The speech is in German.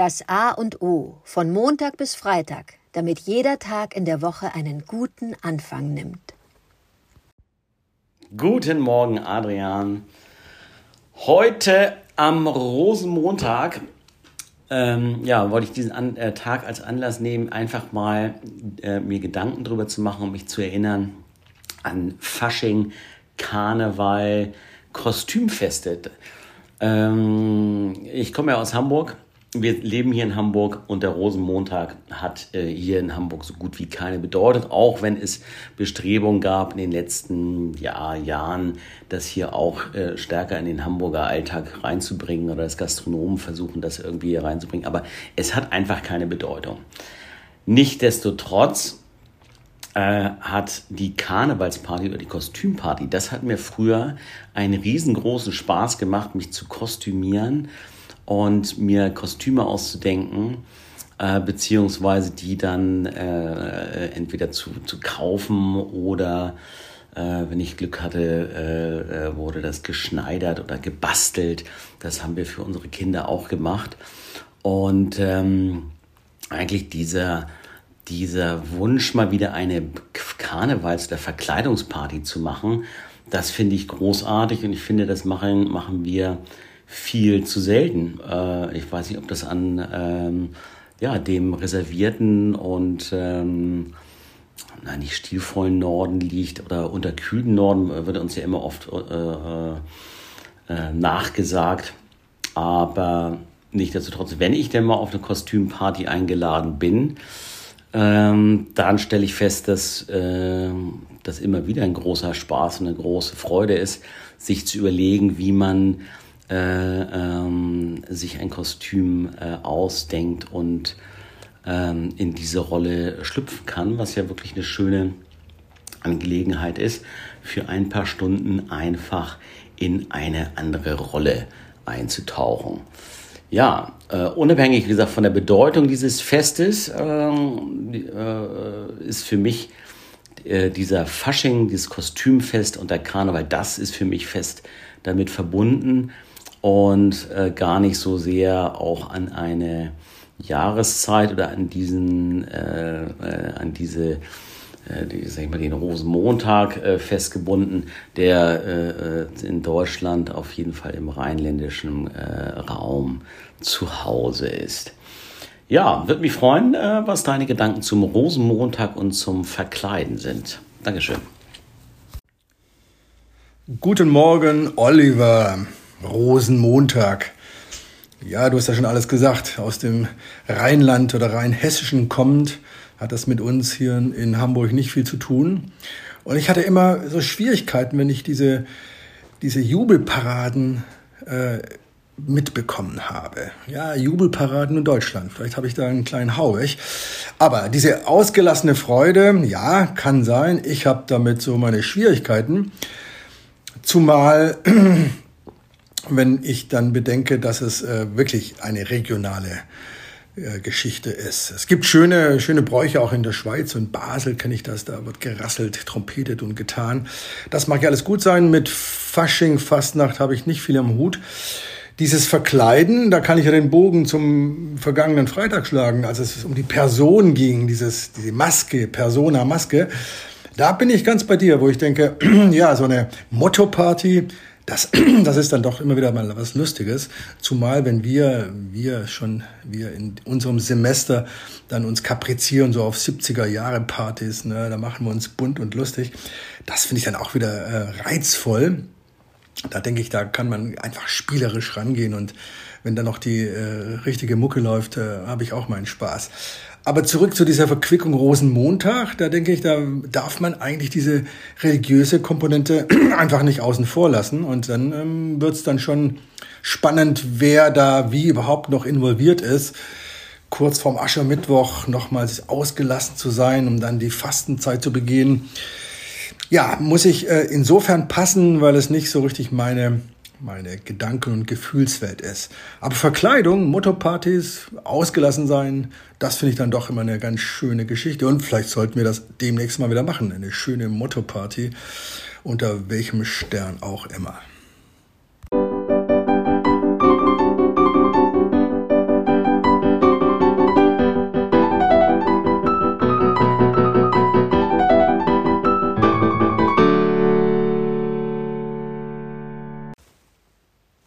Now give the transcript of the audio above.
Das A und O von Montag bis Freitag, damit jeder Tag in der Woche einen guten Anfang nimmt. Guten Morgen, Adrian. Heute am Rosenmontag ähm, ja, wollte ich diesen An äh, Tag als Anlass nehmen, einfach mal äh, mir Gedanken darüber zu machen, um mich zu erinnern an Fasching, Karneval, Kostümfeste. Ähm, ich komme ja aus Hamburg wir leben hier in Hamburg und der Rosenmontag hat äh, hier in Hamburg so gut wie keine Bedeutung, auch wenn es Bestrebungen gab in den letzten ja, Jahren, das hier auch äh, stärker in den Hamburger Alltag reinzubringen oder das Gastronomen versuchen, das irgendwie hier reinzubringen. Aber es hat einfach keine Bedeutung. Nichtsdestotrotz äh, hat die Karnevalsparty oder die Kostümparty, das hat mir früher einen riesengroßen Spaß gemacht, mich zu kostümieren und mir Kostüme auszudenken, äh, beziehungsweise die dann äh, entweder zu, zu kaufen oder äh, wenn ich Glück hatte, äh, äh, wurde das geschneidert oder gebastelt. Das haben wir für unsere Kinder auch gemacht. Und ähm, eigentlich dieser, dieser Wunsch, mal wieder eine Karnevals- oder Verkleidungsparty zu machen, das finde ich großartig und ich finde, das machen, machen wir viel zu selten. Äh, ich weiß nicht, ob das an ähm, ja, dem reservierten und ähm, nein, nicht stilvollen Norden liegt oder unterkühlten Norden, äh, wird uns ja immer oft äh, äh, äh, nachgesagt. Aber nichtsdestotrotz, wenn ich denn mal auf eine Kostümparty eingeladen bin, ähm, dann stelle ich fest, dass äh, das immer wieder ein großer Spaß und eine große Freude ist, sich zu überlegen, wie man ähm, sich ein Kostüm äh, ausdenkt und ähm, in diese Rolle schlüpfen kann, was ja wirklich eine schöne Angelegenheit ist, für ein paar Stunden einfach in eine andere Rolle einzutauchen. Ja, äh, unabhängig, wie gesagt, von der Bedeutung dieses Festes ähm, äh, ist für mich äh, dieser Fasching, dieses Kostümfest und der Karneval, das ist für mich fest damit verbunden und äh, gar nicht so sehr auch an eine Jahreszeit oder an diesen, äh, äh, an diese, äh, die, sag ich mal, den Rosenmontag äh, festgebunden, der äh, in Deutschland auf jeden Fall im rheinländischen äh, Raum zu Hause ist. Ja, würde mich freuen, äh, was deine Gedanken zum Rosenmontag und zum Verkleiden sind. Dankeschön. Guten Morgen, Oliver. Rosenmontag. Ja, du hast ja schon alles gesagt. Aus dem Rheinland oder Rheinhessischen kommend hat das mit uns hier in Hamburg nicht viel zu tun. Und ich hatte immer so Schwierigkeiten, wenn ich diese, diese Jubelparaden äh, mitbekommen habe. Ja, Jubelparaden in Deutschland. Vielleicht habe ich da einen kleinen Hau weg. Aber diese ausgelassene Freude, ja, kann sein. Ich habe damit so meine Schwierigkeiten. Zumal wenn ich dann bedenke, dass es äh, wirklich eine regionale äh, Geschichte ist. Es gibt schöne, schöne Bräuche auch in der Schweiz und Basel kenne ich das, da wird gerasselt, trompetet und getan. Das mag ja alles gut sein. Mit Fasching, Fastnacht habe ich nicht viel am Hut. Dieses Verkleiden, da kann ich ja den Bogen zum vergangenen Freitag schlagen, als es um die Person ging, dieses, diese Maske, Persona, Maske. Da bin ich ganz bei dir, wo ich denke, ja, so eine Motto-Party, das, das ist dann doch immer wieder mal was Lustiges. Zumal, wenn wir, wir schon, wir in unserem Semester dann uns kaprizieren, so auf 70er Jahre Partys, ne, da machen wir uns bunt und lustig. Das finde ich dann auch wieder äh, reizvoll. Da denke ich, da kann man einfach spielerisch rangehen und wenn dann noch die äh, richtige Mucke läuft, äh, habe ich auch meinen Spaß. Aber zurück zu dieser Verquickung Rosenmontag, da denke ich, da darf man eigentlich diese religiöse Komponente einfach nicht außen vor lassen. Und dann ähm, wird es dann schon spannend, wer da wie überhaupt noch involviert ist. Kurz vorm Aschermittwoch nochmals ausgelassen zu sein, um dann die Fastenzeit zu begehen. Ja, muss ich äh, insofern passen, weil es nicht so richtig meine meine Gedanken- und Gefühlswelt ist. Aber Verkleidung, Mottopartys, ausgelassen sein, das finde ich dann doch immer eine ganz schöne Geschichte. Und vielleicht sollten wir das demnächst mal wieder machen. Eine schöne Mottoparty, unter welchem Stern auch immer.